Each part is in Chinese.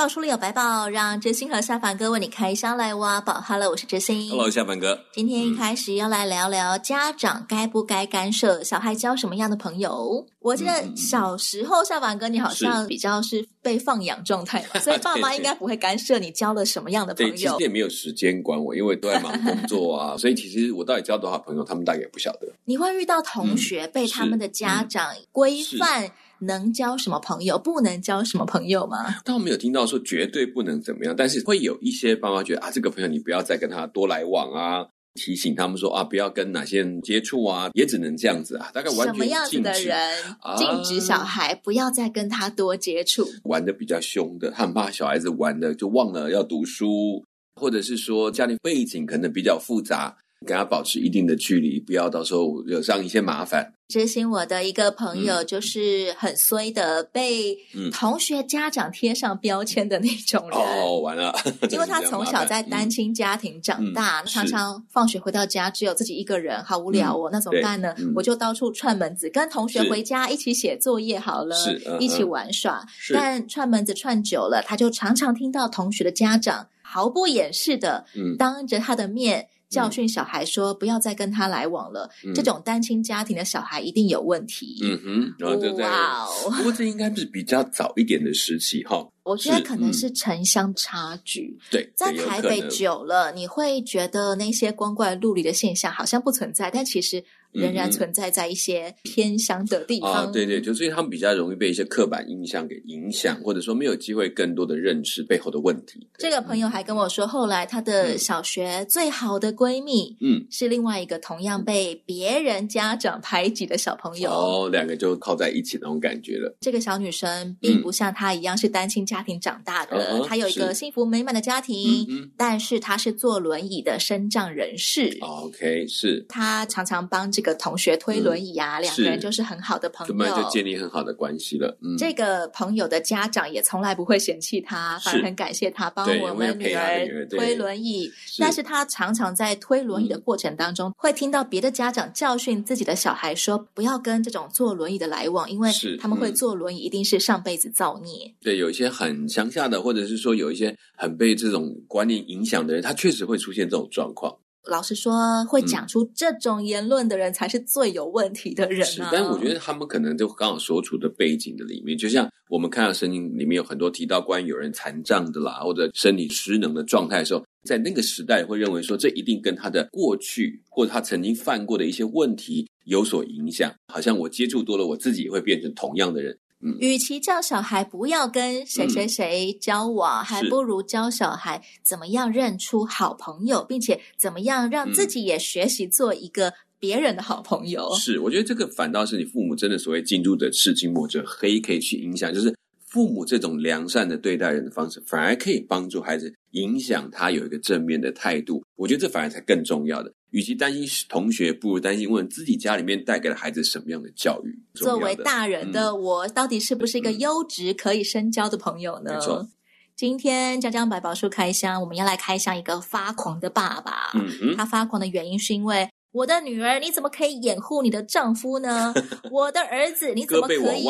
百宝书里有白宝，让知心和下凡哥为你开箱来挖宝。Hello，我是知心。Hello，下凡哥。今天一开始要来聊聊家长该不该干涉小孩交什么样的朋友。我记得小时候，下凡哥你好像比较是被放养状态嘛，所以爸妈应该不会干涉你交了什么样的朋友。对，其实也没有时间管我，因为都在忙工作啊，所以其实我到底交多少朋友，他们大概也不晓得。你会遇到同学被他们的家长规范。能交什么朋友，不能交什么朋友吗？倒没有听到说绝对不能怎么样，但是会有一些爸妈觉得啊，这个朋友你不要再跟他多来往啊，提醒他们说啊，不要跟哪些人接触啊，也只能这样子啊。大概完全。什么样子的人禁止小孩不要再跟他多接触？玩的比较凶的，他很怕小孩子玩的就忘了要读书，或者是说家庭背景可能比较复杂。跟他保持一定的距离，不要到时候惹上一些麻烦。知心，我的一个朋友就是很衰的，被同学家长贴上标签的那种人。哦，完了，因为他从小在单亲家庭长大，常常放学回到家只有自己一个人，好无聊哦。那怎么办呢？我就到处串门子，跟同学回家一起写作业好了，一起玩耍。但串门子串久了，他就常常听到同学的家长毫不掩饰的当着他的面。教训小孩说：“不要再跟他来往了。嗯”这种单亲家庭的小孩一定有问题。嗯哼，然后就在哇哦！不过这应该是比较早一点的时期哈。我觉得可能是城乡差距。嗯、对，在台北久了，你会觉得那些光怪陆离的现象好像不存在，但其实。仍然存在在一些偏乡的地方。啊，对对，就所以他们比较容易被一些刻板印象给影响，或者说没有机会更多的认识背后的问题。这个朋友还跟我说，后来她的小学最好的闺蜜，嗯，是另外一个同样被别人家长排挤的小朋友。哦，两个就靠在一起那种感觉了。这个小女生并不像她一样是单亲家庭长大的，他有一个幸福美满的家庭，但是他是坐轮椅的身障人士。OK，是。他常常帮这个同学推轮椅啊，两个人就是很好的朋友，就建立很好的关系了。嗯，这个朋友的家长也从来不会嫌弃他，反而很感谢他帮我们女儿推轮椅。但是他常常在推轮椅的过程当中，会听到别的家长教训自己的小孩说：“不要跟这种坐轮椅的来往，因为他们会坐轮椅，一定是上辈子造孽。”对，有一些很乡下的，或者是说有一些很被这种观念影响的人，他确实会出现这种状况。老实说，会讲出这种言论的人才是最有问题的人啊。是，但是我觉得他们可能就刚好所处的背景的里面，就像我们看到圣经里面有很多提到关于有人残障的啦，或者身体失能的状态的时候，在那个时代会认为说，这一定跟他的过去或者他曾经犯过的一些问题有所影响。好像我接触多了，我自己也会变成同样的人。嗯，与其叫小孩不要跟谁谁谁交往，嗯，还不如教小孩怎么样认出好朋友，并且怎么样让自己也学习做一个别人的好朋友。是，我觉得这个反倒是你父母真的所谓近朱者赤，近墨者黑，可以去影响，就是父母这种良善的对待人的方式，反而可以帮助孩子影响他有一个正面的态度。我觉得这反而才更重要的。与其担心同学，不如担心问自己家里面带给了孩子什么样的教育。作为大人的我，到底是不是一个优质可以深交的朋友呢？嗯、没错。今天江江百宝书开箱，我们要来开箱一个发狂的爸爸。嗯嗯。他发狂的原因是因为我的女儿，你怎么可以掩护你的丈夫呢？我的儿子，你怎么可以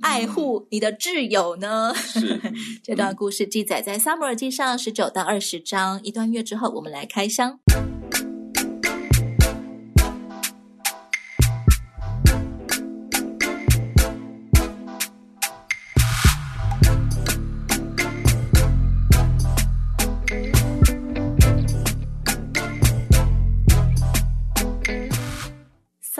爱护你的挚友呢？是。这段故事记载在撒母耳记上十九到二十章。一段月之后，我们来开箱。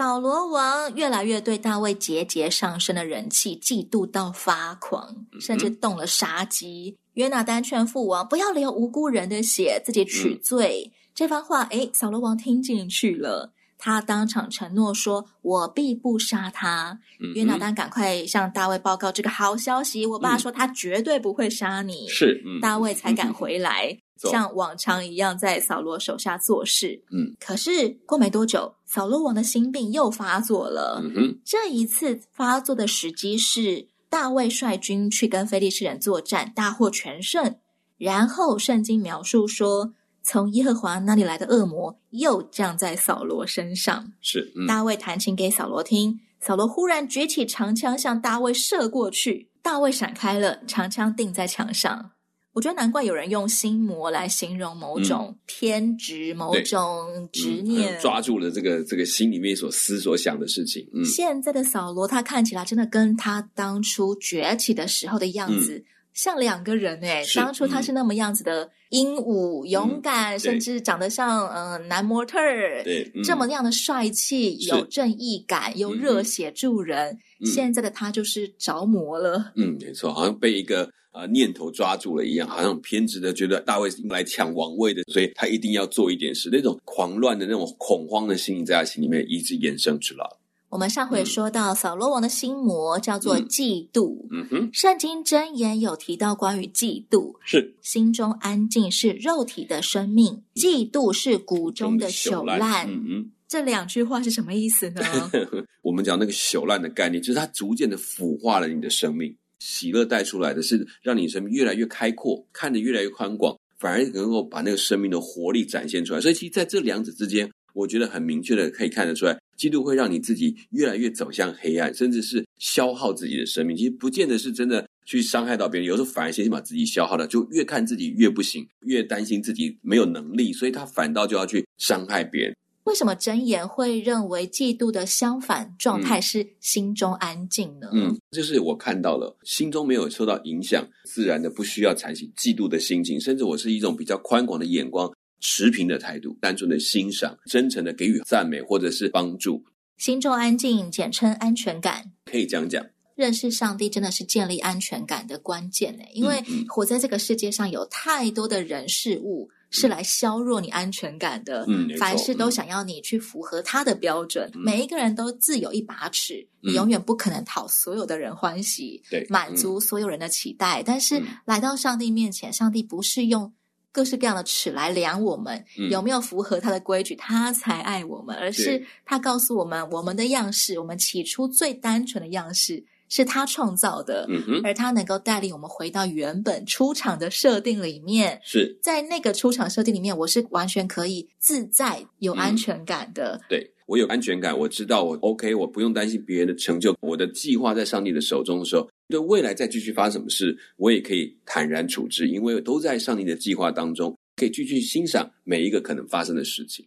扫罗王越来越对大卫节节上升的人气嫉妒到发狂，甚至动了杀机。约拿丹劝父王不要流无辜人的血，自己取罪。嗯、这番话，哎，扫罗王听进去了，他当场承诺说：“我必不杀他。嗯”约拿丹赶快向大卫报告这个好消息：“我爸说他绝对不会杀你。”是，大卫才敢回来。像往常一样在扫罗手下做事。嗯，可是过没多久，扫罗王的心病又发作了。嗯哼，这一次发作的时机是大卫率军去跟非利士人作战，大获全胜。然后圣经描述说，从耶和华那里来的恶魔又降在扫罗身上。是，嗯、大卫弹琴给扫罗听，扫罗忽然举起长枪向大卫射过去，大卫闪开了，长枪钉在墙上。我觉得难怪有人用心魔来形容某种偏执、嗯、某种执念，嗯、抓住了这个这个心里面所思所想的事情。嗯，现在的扫罗，他看起来真的跟他当初崛起的时候的样子。嗯像两个人哎，当初他是那么样子的英武、嗯、勇敢，嗯、甚至长得像嗯、呃、男模特儿，对，嗯、这么样的帅气、有正义感、又热血助人。嗯、现在的他就是着魔了。嗯，没错，好像被一个呃念头抓住了一样，好像偏执的觉得大卫是来抢王位的，所以他一定要做一点事。那种狂乱的那种恐慌的心理在他心里面一直衍生出来。我们上回说到，扫罗王的心魔叫做嫉妒。嗯哼，圣经箴言有提到关于嫉妒，是心中安静是肉体的生命，嫉妒是骨中的朽烂。嗯嗯，这两句话是什么意思呢？我们讲那个朽烂的概念，就是它逐渐的腐化了你的生命。喜乐带出来的是让你生命越来越开阔，看得越来越宽广，反而能够把那个生命的活力展现出来。所以，其实在这两者之间。我觉得很明确的可以看得出来，嫉妒会让你自己越来越走向黑暗，甚至是消耗自己的生命。其实不见得是真的去伤害到别人，有时候反而先把自己消耗了，就越看自己越不行，越担心自己没有能力，所以他反倒就要去伤害别人。为什么箴言会认为嫉妒的相反状态是心中安静呢？嗯，就是我看到了，心中没有受到影响，自然的不需要产生嫉妒的心情，甚至我是一种比较宽广的眼光。持平的态度，单纯的欣赏，真诚的给予赞美或者是帮助，心中安静，简称安全感，可以这样讲。认识上帝真的是建立安全感的关键呢，因为活在这个世界上有太多的人事物是来削弱你安全感的，嗯，凡事都想要你去符合他的标准，嗯，每一个人都自有一把尺，嗯，你永远不可能讨所有的人欢喜，对，满足所有人的期待，但是来到上帝面前，上帝不是用。各式各样的尺来量我们，嗯、有没有符合他的规矩，他才爱我们。而是他告诉我们，我们的样式，我们起初最单纯的样式是他创造的，而他能够带领我们回到原本出场的设定里面。是在那个出场设定里面，我是完全可以自在、有安全感的。嗯、对。我有安全感，我知道我 OK，我不用担心别人的成就。我的计划在上帝的手中的时候，对未来再继续发生什么事，我也可以坦然处置，因为都在上帝的计划当中，可以继续欣赏每一个可能发生的事情。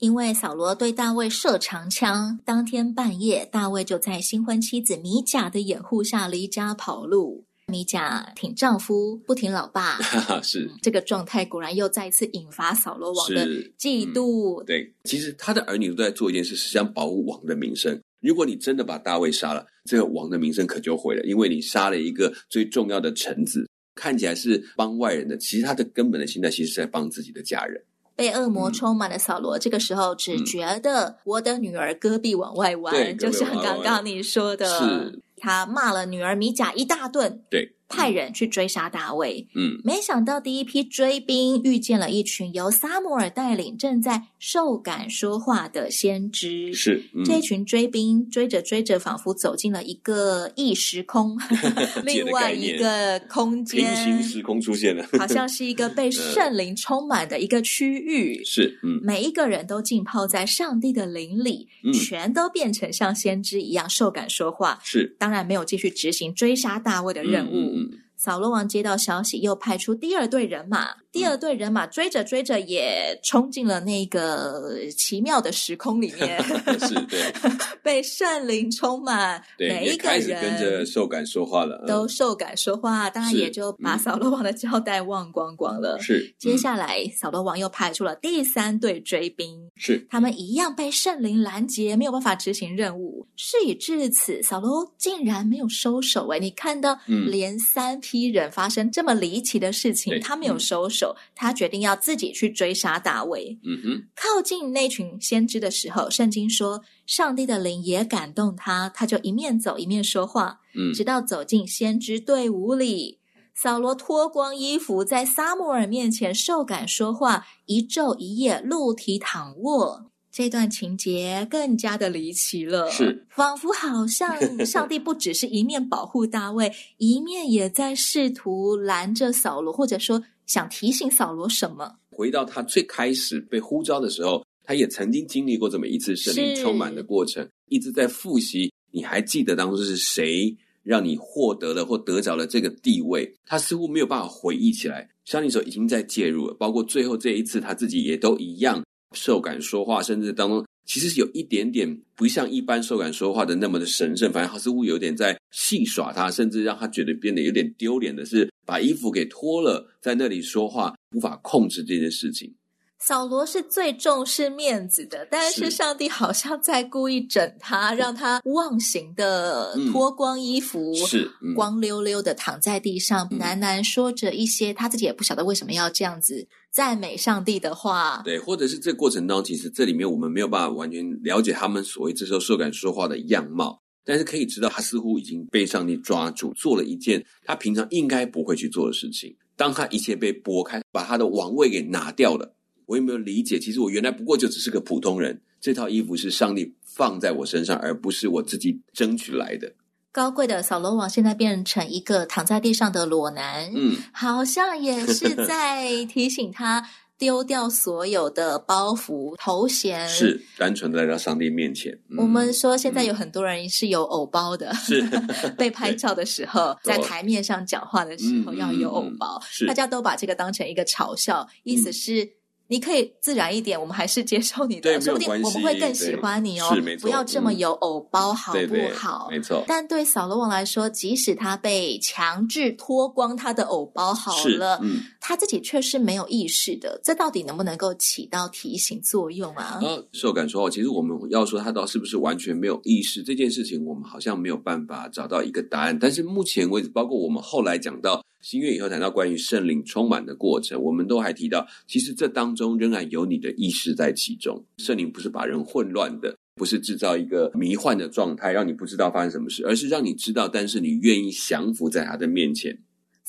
因为扫罗对大卫射长枪，当天半夜，大卫就在新婚妻子米甲的掩护下离家跑路。米甲挺丈夫，不挺老爸，是、嗯、这个状态，果然又再一次引发扫罗王的嫉妒、嗯。对，其实他的儿女都在做一件事，是想保护王的名声。如果你真的把大卫杀了，这个王的名声可就毁了，因为你杀了一个最重要的臣子，看起来是帮外人的，其实他的根本的心态其实是在帮自己的家人。被恶魔充满的扫罗，嗯、这个时候只觉得我的女儿戈壁往外弯，嗯、就像刚刚你说的。他骂了女儿米甲一大顿，对，派人去追杀大卫。嗯，没想到第一批追兵遇见了一群由撒母耳带领、正在受感说话的先知。是，嗯、这一群追兵追着追着，仿佛走进了一个异时空，另外一个空间，平行时空出现了，好像是一个被 圣灵充满的一个区域。是，嗯，每一个人都浸泡在上帝的灵里，嗯、全都变成像先知一样受感说话。是，当然没有继续执行追杀大卫的任务。扫罗王接到消息，又派出第二队人马。第二队人马追着追着，也冲进了那个奇妙的时空里面。是，对，被圣灵充满，每一个人开始跟着受感说话了，都受感说话，当然也就把扫罗王的交代忘光光了。是，接下来扫罗王又派出了第三队追兵，是，他们一样被圣灵拦截，没有办法执行任务。事已至此，扫罗竟然没有收手。哎，你看到，连三批人发生这么离奇的事情，他没有收手。他决定要自己去追杀大卫。嗯哼，靠近那群先知的时候，圣经说，上帝的灵也感动他，他就一面走一面说话。嗯，直到走进先知队伍里，扫罗脱光衣服，在撒母耳面前受感说话，一昼一夜露体躺卧。这段情节更加的离奇了，是仿佛好像上帝不只是一面保护大卫，一面也在试图拦着扫罗，或者说想提醒扫罗什么。回到他最开始被呼召的时候，他也曾经经历过这么一次圣灵充满的过程，一直在复习。你还记得当初是谁让你获得了或得着了这个地位？他似乎没有办法回忆起来。上帝手已经在介入了，包括最后这一次，他自己也都一样。受感说话，甚至当中其实是有一点点不像一般受感说话的那么的神圣，反正他似乎有点在戏耍他，甚至让他觉得变得有点丢脸的是，把衣服给脱了，在那里说话，无法控制这件事情。扫罗是最重视面子的，但是上帝好像在故意整他，让他忘形的脱光衣服，嗯、是、嗯、光溜溜的躺在地上，喃喃说着一些他自己也不晓得为什么要这样子赞美上帝的话。对，或者是这个过程当中，其实这里面我们没有办法完全了解他们所谓这时候受感说话的样貌，但是可以知道他似乎已经被上帝抓住，做了一件他平常应该不会去做的事情。当他一切被拨开，把他的王位给拿掉了。我有没有理解？其实我原来不过就只是个普通人。这套衣服是上帝放在我身上，而不是我自己争取来的。高贵的扫罗王现在变成一个躺在地上的裸男，嗯，好像也是在提醒他丢掉所有的包袱、头衔，是单纯的来到上帝面前。嗯、我们说现在有很多人是有偶包的，是。被拍照的时候，在台面上讲话的时候要有偶包，大家都把这个当成一个嘲笑，意思是。嗯你可以自然一点，我们还是接受你的，说不定我们会更喜欢你哦。不要这么有偶包，好不好？没错。但对扫罗王来说，即使他被强制脱光他的偶包好了，嗯，他自己却是没有意识的。这到底能不能够起到提醒作用啊？呃，受感说话，其实我们要说他到是不是完全没有意识这件事情，我们好像没有办法找到一个答案。但是目前为止，包括我们后来讲到。新月以后谈到关于圣灵充满的过程，我们都还提到，其实这当中仍然有你的意识在其中。圣灵不是把人混乱的，不是制造一个迷幻的状态，让你不知道发生什么事，而是让你知道，但是你愿意降服在他的面前。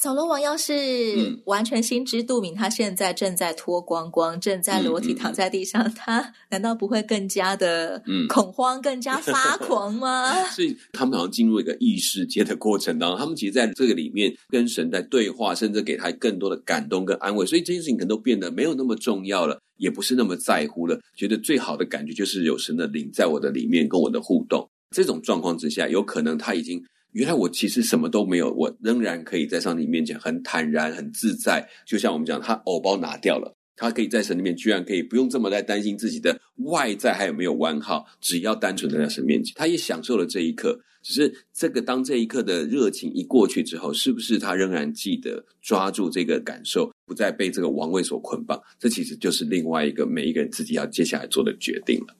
扫罗王要是完全心知肚明，他现在正在脱光光，正在裸体躺在地上，他 难道不会更加的恐慌，嗯、更加 发狂吗？所以他们好像进入一个异世界的过程当中，他们其实在这个里面跟神在对话，甚至给他更多的感动跟安慰。所以这件事情可能都变得没有那么重要了，也不是那么在乎了。觉得最好的感觉就是有神的灵在我的里面跟我的互动。这种状况之下，有可能他已经。原来我其实什么都没有，我仍然可以在上帝面前很坦然、很自在。就像我们讲，他偶包拿掉了，他可以在神里面，居然可以不用这么在担心自己的外在还有没有完好，只要单纯的在神面前，他也享受了这一刻。只是这个当这一刻的热情一过去之后，是不是他仍然记得抓住这个感受，不再被这个王位所捆绑？这其实就是另外一个每一个人自己要接下来做的决定了。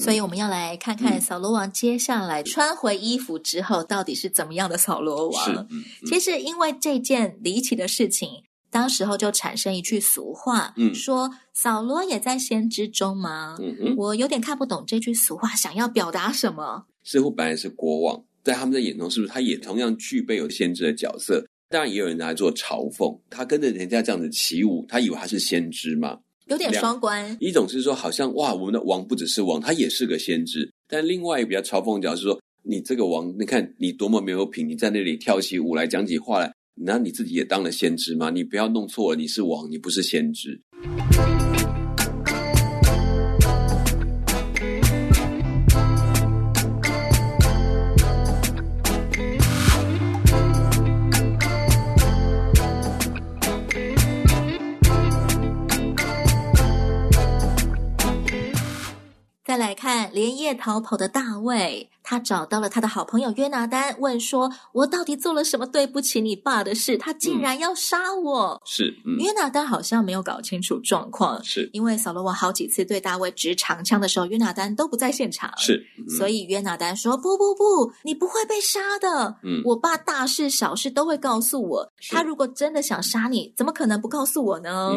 所以我们要来看看扫罗王接下来穿回衣服之后到底是怎么样的扫罗王。其实因为这件离奇的事情，当时候就产生一句俗话，嗯、说扫罗也在先知中吗？我有点看不懂这句俗话想要表达什么。似乎本来是国王，在他们的眼中，是不是他也同样具备有先知的角色？当然也有人拿来做嘲讽，他跟着人家这样子起舞，他以为他是先知吗？有点双关，一种是说，好像哇，我们的王不只是王，他也是个先知。但另外一个比较嘲讽的角是说，你这个王，你看你多么没有品，你在那里跳起舞来，讲起话来，那你自己也当了先知吗？你不要弄错了，你是王，你不是先知。连夜逃跑的大卫，他找到了他的好朋友约拿丹，问说：“我到底做了什么对不起你爸的事？他竟然要杀我？”嗯、是、嗯、约拿丹好像没有搞清楚状况，是因为扫罗王好几次对大卫掷长枪的时候，约拿丹都不在现场，是，嗯、所以约拿丹说：“不不不，你不会被杀的。嗯，我爸大事小事都会告诉我。他如果真的想杀你，怎么可能不告诉我呢？”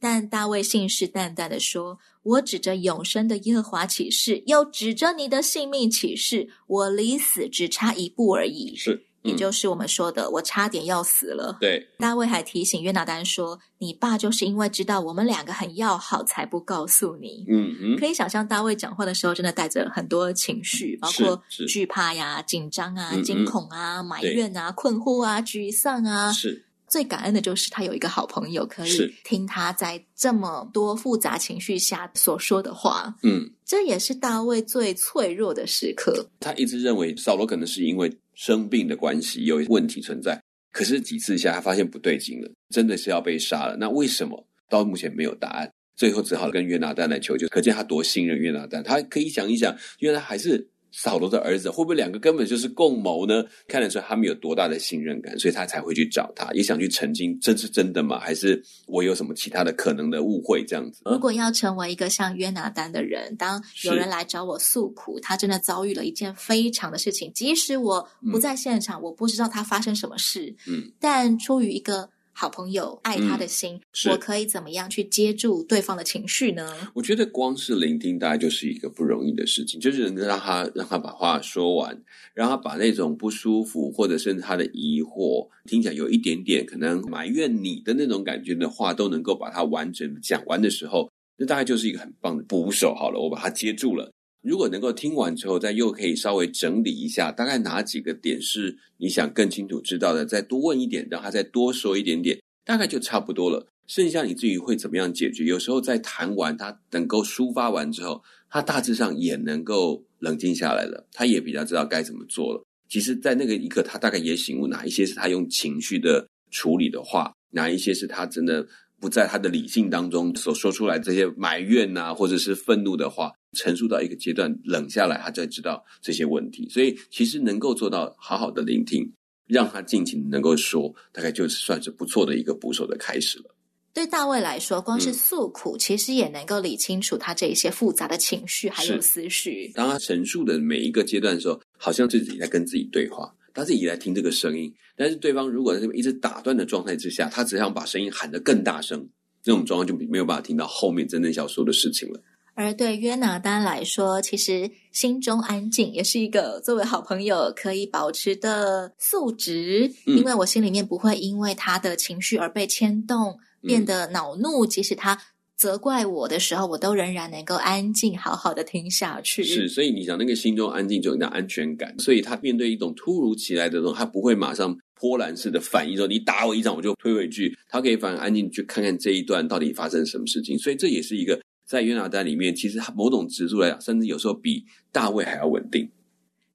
但大卫信誓旦旦的说。我指着永生的耶和华起誓，又指着你的性命起誓，我离死只差一步而已。是也就是我们说的，我差点要死了。对，大卫还提醒约拿丹说：“你爸就是因为知道我们两个很要好，才不告诉你。”嗯嗯，可以想象大卫讲话的时候，真的带着很多情绪，包括惧怕呀、紧张啊、惊恐啊、埋怨啊、困惑啊、沮丧啊。是。最感恩的就是他有一个好朋友，可以听他在这么多复杂情绪下所说的话。嗯，这也是大卫最脆弱的时刻。他一直认为扫罗可能是因为生病的关系有问题存在，可是几次下他发现不对劲了，真的是要被杀了。那为什么？到目前没有答案，最后只好跟约拿丹来求救。可见他多信任约拿丹，他可以想一想，约拿还是。扫罗的儿子会不会两个根本就是共谋呢？看得出他们有多大的信任感，所以他才会去找他，也想去澄清这是真的吗？还是我有什么其他的可能的误会？这样子。如果要成为一个像约拿丹的人，当有人来找我诉苦，他真的遭遇了一件非常的事情，即使我不在现场，嗯、我不知道他发生什么事，嗯，但出于一个。好朋友爱他的心，嗯，我可以怎么样去接住对方的情绪呢？我觉得光是聆听，大概就是一个不容易的事情，就是能够让他让他把话说完，让他把那种不舒服或者甚至他的疑惑，听起来有一点点可能埋怨你的那种感觉的话，都能够把它完整的讲完的时候，那大概就是一个很棒的捕手。好了，我把它接住了。如果能够听完之后，再又可以稍微整理一下，大概哪几个点是你想更清楚知道的，再多问一点，让他再多说一点点，大概就差不多了。剩下你至于会怎么样解决？有时候在谈完他能够抒发完之后，他大致上也能够冷静下来了，他也比较知道该怎么做了。其实，在那个一刻，他大概也醒悟哪一些是他用情绪的处理的话，哪一些是他真的。不在他的理性当中所说出来这些埋怨呐、啊，或者是愤怒的话，陈述到一个阶段冷下来，他才知道这些问题。所以，其实能够做到好好的聆听，让他尽情能够说，大概就是算是不错的一个捕手的开始了。对大卫来说，光是诉苦，嗯、其实也能够理清楚他这一些复杂的情绪还有思绪。当他陈述的每一个阶段的时候，好像自己在跟自己对话。他自己来听这个声音，但是对方如果在这边一直打断的状态之下，他只想把声音喊得更大声，这种状况就没有办法听到后面真正想说的事情了。而对约拿丹来说，其实心中安静也是一个作为好朋友可以保持的素质，嗯、因为我心里面不会因为他的情绪而被牵动，变得恼怒，嗯、即使他。责怪我的时候，我都仍然能够安静，好好的听下去。是，所以你想那个心中安静，就有那安全感。所以他面对一种突如其来的这种，他不会马上波澜式的反应，说你打我一掌，我就推回去。他可以反而安静去看看这一段到底发生什么事情。所以这也是一个在约拿丹里面，其实他某种指数来讲，甚至有时候比大卫还要稳定。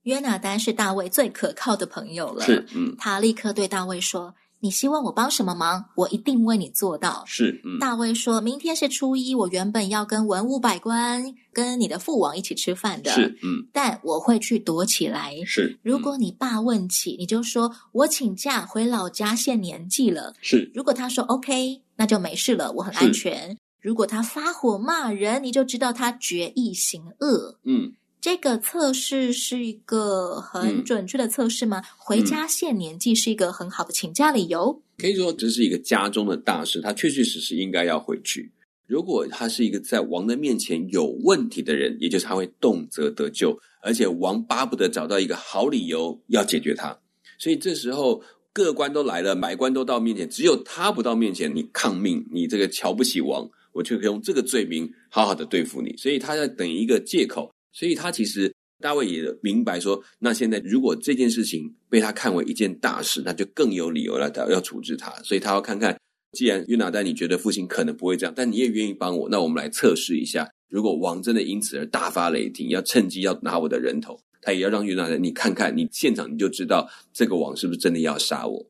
约拿丹是大卫最可靠的朋友了。是，嗯，他立刻对大卫说。你希望我帮什么忙？我一定为你做到。是，嗯。大卫说：“明天是初一，我原本要跟文武百官、跟你的父王一起吃饭的。是，嗯。但我会去躲起来。是，嗯。如果你爸问起，你就说我请假回老家献年纪了。是。如果他说 OK，那就没事了，我很安全。如果他发火骂人，你就知道他决意行恶。嗯。这个测试是一个很准确的测试吗？嗯、回家献年祭是一个很好的请假理由。可以说这是一个家中的大事，他确确实实应该要回去。如果他是一个在王的面前有问题的人，也就是他会动辄得咎，而且王巴不得找到一个好理由要解决他。所以这时候各官都来了，百官都到面前，只有他不到面前，你抗命，你这个瞧不起王，我就可以用这个罪名好好的对付你。所以他在等一个借口。所以他其实大卫也明白说，那现在如果这件事情被他看为一件大事，那就更有理由了，他要处置他。所以他要看看，既然约拿丹你觉得父亲可能不会这样，但你也愿意帮我，那我们来测试一下，如果王真的因此而大发雷霆，要趁机要拿我的人头，他也要让约拿丹你看看，你现场你就知道这个王是不是真的要杀我。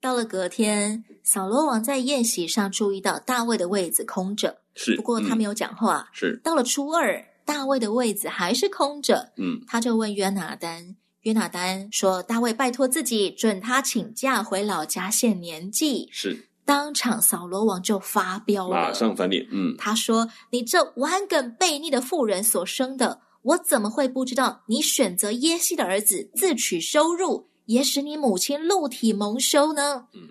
到了隔天，扫罗王在宴席上注意到大卫的位子空着，是，不过他没有讲话。嗯、是，到了初二。大卫的位子还是空着，嗯，他就问约拿丹，约拿丹说：“大卫拜托自己，准他请假回老家献年纪。”是，当场扫罗王就发飙了，马上翻脸，嗯，他说：“你这顽梗悖逆的妇人所生的，我怎么会不知道？你选择耶西的儿子自取收入，也使你母亲露体蒙羞呢？”嗯，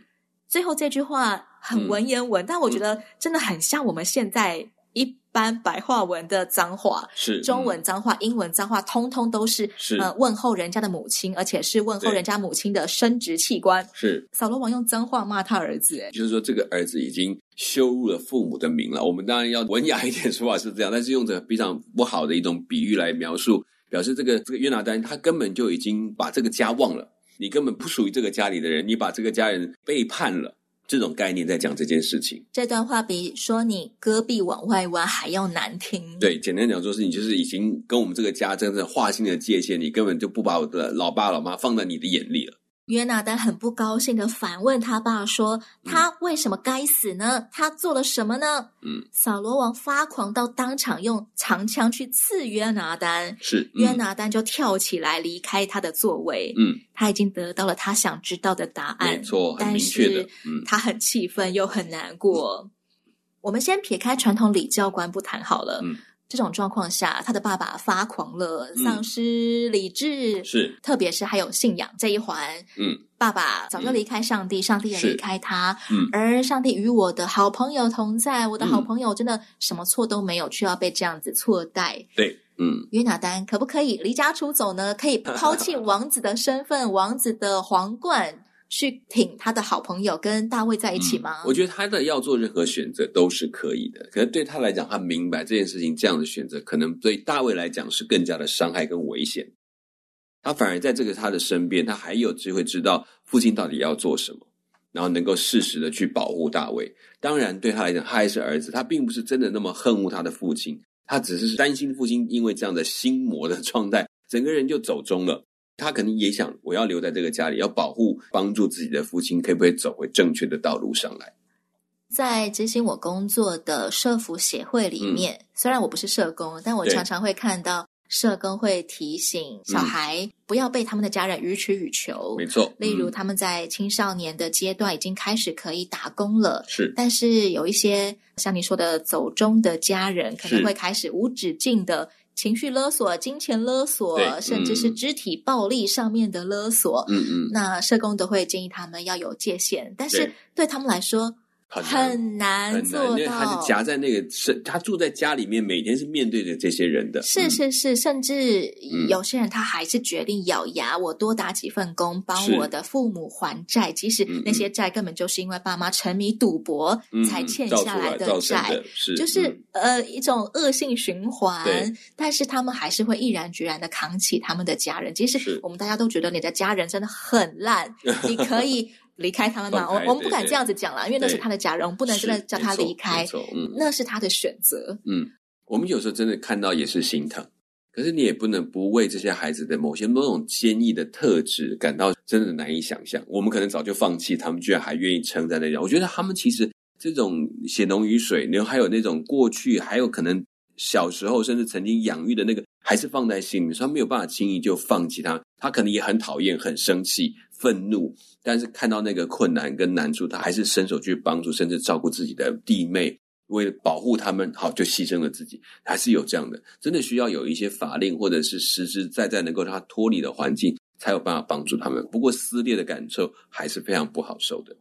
最后这句话很文言文，嗯，但我觉得真的很像我们现在。一般白话文的脏话，是中文脏话、嗯、英文脏话，通通都是是呃问候人家的母亲，而且是问候人家母亲的生殖器官。是扫罗王用脏话骂他儿子，哎，就是说这个儿子已经羞辱了父母的名了。我们当然要文雅一点说法是这样，但是用着非常不好的一种比喻来描述，表示这个这个约拿丹他根本就已经把这个家忘了，你根本不属于这个家里的人，你把这个家人背叛了。这种概念在讲这件事情，这段话比说你戈壁往外挖还要难听。对，简单讲就是你就是已经跟我们这个家真正划清了界限，你根本就不把我的老爸老妈放在你的眼里了。约拿丹很不高兴的反问他爸说：“他为什么该死呢？嗯、他做了什么呢？”嗯，扫罗王发狂到当场用长枪去刺约拿丹，是、嗯、约拿丹就跳起来离开他的座位。嗯，他已经得到了他想知道的答案，没错，很明确的。嗯，他很气愤又很难过。嗯、我们先撇开传统礼教观不谈好了。嗯。这种状况下，他的爸爸发狂了，丧失理智，嗯、是，特别是还有信仰这一环。嗯，爸爸早就离开上帝，嗯、上帝也离开他。嗯，而上帝与我的好朋友同在，我的好朋友真的什么错都没有，却要被这样子错待。对，嗯，约拿丹可不可以离家出走呢？可以抛弃 王子的身份，王子的皇冠。去挺他的好朋友跟大卫在一起吗？嗯，我觉得他的要做任何选择都是可以的，可是对他来讲，他明白这件事情这样的选择可能对大卫来讲是更加的伤害跟危险。他反而在这个他的身边，他还有机会知道父亲到底要做什么，然后能够适时的去保护大卫。当然，对他来讲，他还是儿子，他并不是真的那么恨恶他的父亲，他只是担心父亲因为这样的心魔的状态，整个人就走中了。他肯定也想，我要留在这个家里，要保护、帮助自己的父亲，可不可以走回正确的道路上来？在执行我工作的社福协会里面，嗯、虽然我不是社工，但我常常会看到社工会提醒小孩不要被他们的家人予取予求。没错，例如他们在青少年的阶段已经开始可以打工了，是，但是有一些像你说的走中的家人，可能会开始无止境的。情绪勒索、金钱勒索，嗯、甚至是肢体暴力上面的勒索，嗯嗯，那社工都会建议他们要有界限，但是对他们来说。很难做到，因为他是夹在那个是，他住在家里面，每天是面对着这些人的。是是是，甚至有些人他还是决定咬牙，我多打几份工，帮我的父母还债，即使那些债根本就是因为爸妈沉迷赌博才欠下来的债，是就是呃一种恶性循环。但是他们还是会毅然决然的扛起他们的家人，即使我们大家都觉得你的家人真的很烂，你可以。离开他们嘛？我我们不敢这样子讲啦，因为那是他的家人，我们不能真的叫他离开。嗯，那是他的选择。嗯，我们有时候真的看到也是心疼，可是你也不能不为这些孩子的某些某种坚毅的特质感到真的难以想象。我们可能早就放弃，他们居然还愿意撑在那里。我觉得他们其实这种血浓于水，然后还有那种过去，还有可能小时候甚至曾经养育的那个，还是放在心里面，所以他没有办法轻易就放弃他。他可能也很讨厌、很生气、愤怒。但是看到那个困难跟难处，他还是伸手去帮助，甚至照顾自己的弟妹，为了保护他们，好就牺牲了自己，还是有这样的。真的需要有一些法令，或者是实实在在能够让他脱离的环境，才有办法帮助他们。不过撕裂的感受还是非常不好受的。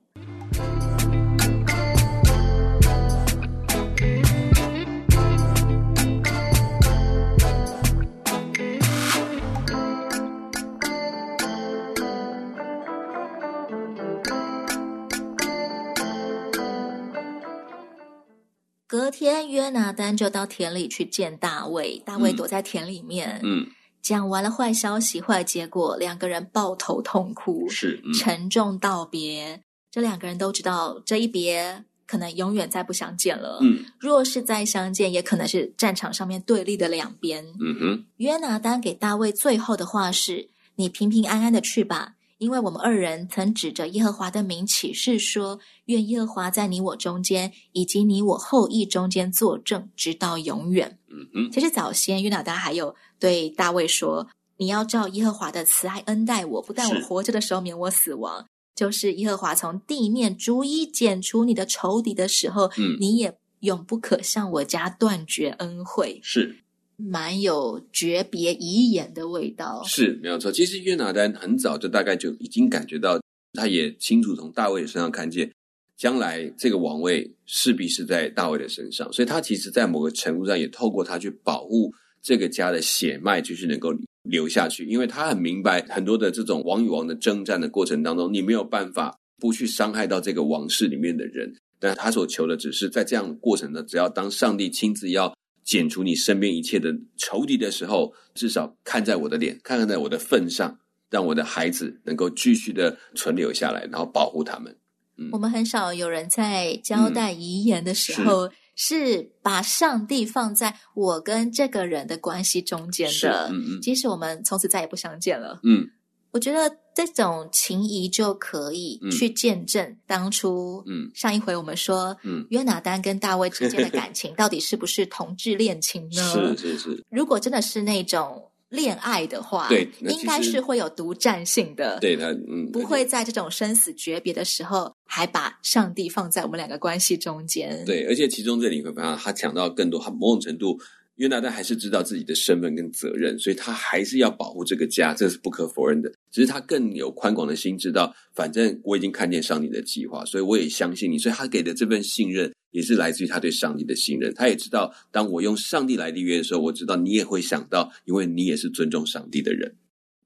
隔天，约拿丹就到田里去见大卫。大卫躲在田里面。嗯，讲完了坏消息、坏结果，两个人抱头痛哭，是、嗯、沉重道别。这两个人都知道，这一别可能永远再不相见了。嗯，若是再相见，也可能是战场上面对立的两边。嗯哼，约拿丹给大卫最后的话是：“你平平安安的去吧。”因为我们二人曾指着耶和华的名起誓说：“愿耶和华在你我中间，以及你我后裔中间作证，直到永远。”嗯嗯。其实早先约拿单还有对大卫说：“你要照耶和华的慈爱恩待我，不但我活着的时候免我死亡，是就是耶和华从地面逐一剪除你的仇敌的时候，嗯，你也永不可向我家断绝恩惠。”是。蛮有诀别遗言的味道，是没有错。其实约拿丹很早就大概就已经感觉到，他也清楚从大卫身上看见，将来这个王位势必是在大卫的身上，所以他其实，在某个程度上也透过他去保护这个家的血脉，就是能够留下去，因为他很明白很多的这种王与王的征战的过程当中，你没有办法不去伤害到这个王室里面的人，但他所求的只是在这样的过程呢，只要当上帝亲自要剪除你身边一切的仇敌的时候，至少看在我的脸，看看在我的份上。让我的孩子能够继续的存留下来，然后保护他们。嗯，我们很少有人在交代遗言的时候，是把上帝放在我跟这个人的关系中间的。嗯嗯，即使我们从此再也不相见了。嗯，我觉得这种情谊就可以去见证当初。嗯，上一回我们说，嗯，约拿丹跟大卫之间的感情 到底是不是同志恋情呢？是是是。如果真的是那种。恋爱的话，对，应该是会有独占性的。对他，嗯，不会在这种生死诀别的时候，还把上帝放在我们两个关系中间。对，而且其中这里会发现，他讲到更多，他某种程度。约拿单还是知道自己的身份跟责任，所以他还是要保护这个家，这是不可否认的。只是他更有宽广的心，知道反正我已经看见上帝的计划，所以我也相信你。所以他给的这份信任，也是来自于他对上帝的信任。他也知道，当我用上帝来立约的时候，我知道你也会想到，因为你也是尊重上帝的人。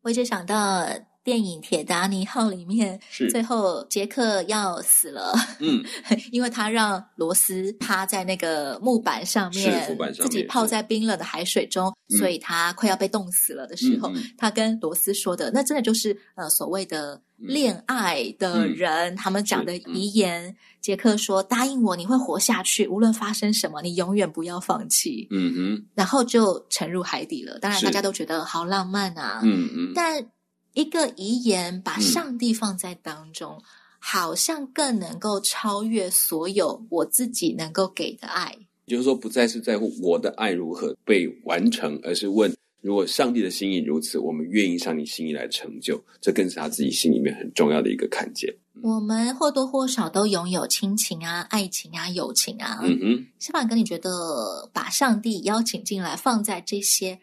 我一直想到。电影《铁达尼号》里面，最后杰克要死了，嗯，因为他让罗斯趴在那个木板上面，自己泡在冰冷的海水中，所以他快要被冻死了的时候，嗯、他跟罗斯说的，那真的就是呃所谓的恋爱的人，嗯、他们讲的遗言。杰克说：“答应我，你会活下去，无论发生什么，你永远不要放弃。”嗯哼，然后就沉入海底了。当然，大家都觉得好浪漫啊，嗯嗯，但。一个遗言，把上帝放在当中，嗯，好像更能够超越所有我自己能够给的爱。就是说，不再是在乎我的爱如何被完成，而是问：如果上帝的心意如此，我们愿意向你心意来成就。这更是他自己心里面很重要的一个看见。我们或多或少都拥有亲情啊、爱情啊、友情啊。嗯哼，小马哥，你觉得把上帝邀请进来，放在这些？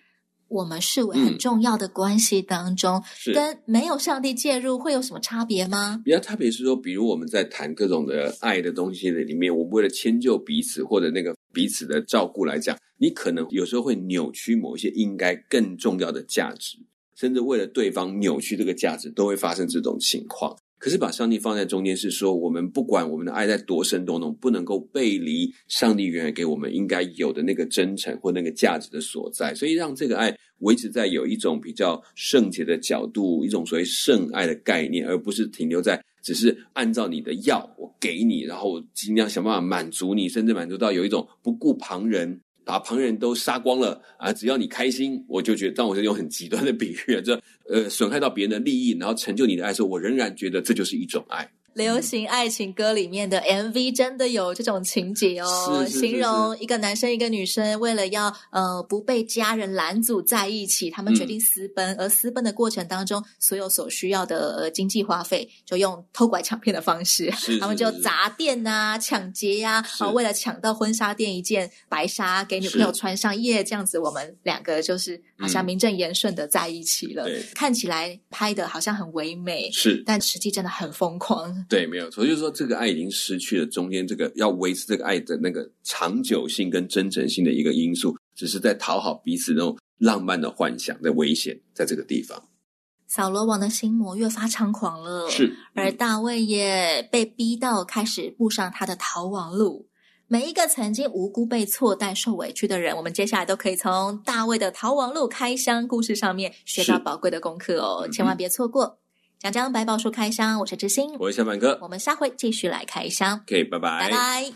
我们视为很重要的关系当中，嗯、跟没有上帝介入会有什么差别吗？比较差别是说，比如我们在谈各种的爱的东西的里面，我们为了迁就彼此或者那个彼此的照顾来讲，你可能有时候会扭曲某一些应该更重要的价值，甚至为了对方扭曲这个价值，都会发生这种情况。可是把上帝放在中间，是说我们不管我们的爱在多深多浓，不能够背离上帝原来给我们应该有的那个真诚或那个价值的所在，所以让这个爱维持在有一种比较圣洁的角度，一种所谓圣爱的概念，而不是停留在只是按照你的要我给你，然后尽量想办法满足你，甚至满足到有一种不顾旁人。把旁人都杀光了啊！只要你开心，我就觉得，但我是用很极端的比喻，这呃损害到别人的利益，然后成就你的爱的时候，我仍然觉得这就是一种爱。流行爱情歌里面的 MV 真的有这种情节哦，是是是是形容一个男生一个女生为了要呃不被家人拦阻在一起，他们决定私奔，嗯、而私奔的过程当中，所有所需要的呃经济花费就用偷拐抢骗的方式，他们就砸店啊、抢劫呀、啊，为了抢到婚纱店一件白纱给女朋友穿上，耶，这样子我们两个就是好像名正言顺的在一起了，嗯、看起来拍的好像很唯美，是，但实际真的很疯狂。对，没有错，就是说这个爱已经失去了中间这个要维持这个爱的那个长久性跟真诚性的一个因素，只是在讨好彼此那种浪漫的幻想的危险，在这个地方，扫罗王的心魔越发猖狂了，是，而大卫也被逼到开始步上他的逃亡路。每一个曾经无辜被错待、受委屈的人，我们接下来都可以从大卫的逃亡路开箱故事上面学到宝贵的功课哦，千万别错过。讲讲百宝书开箱，我是知心，我是小满哥，我们下回继续来开箱。OK，拜拜，拜拜。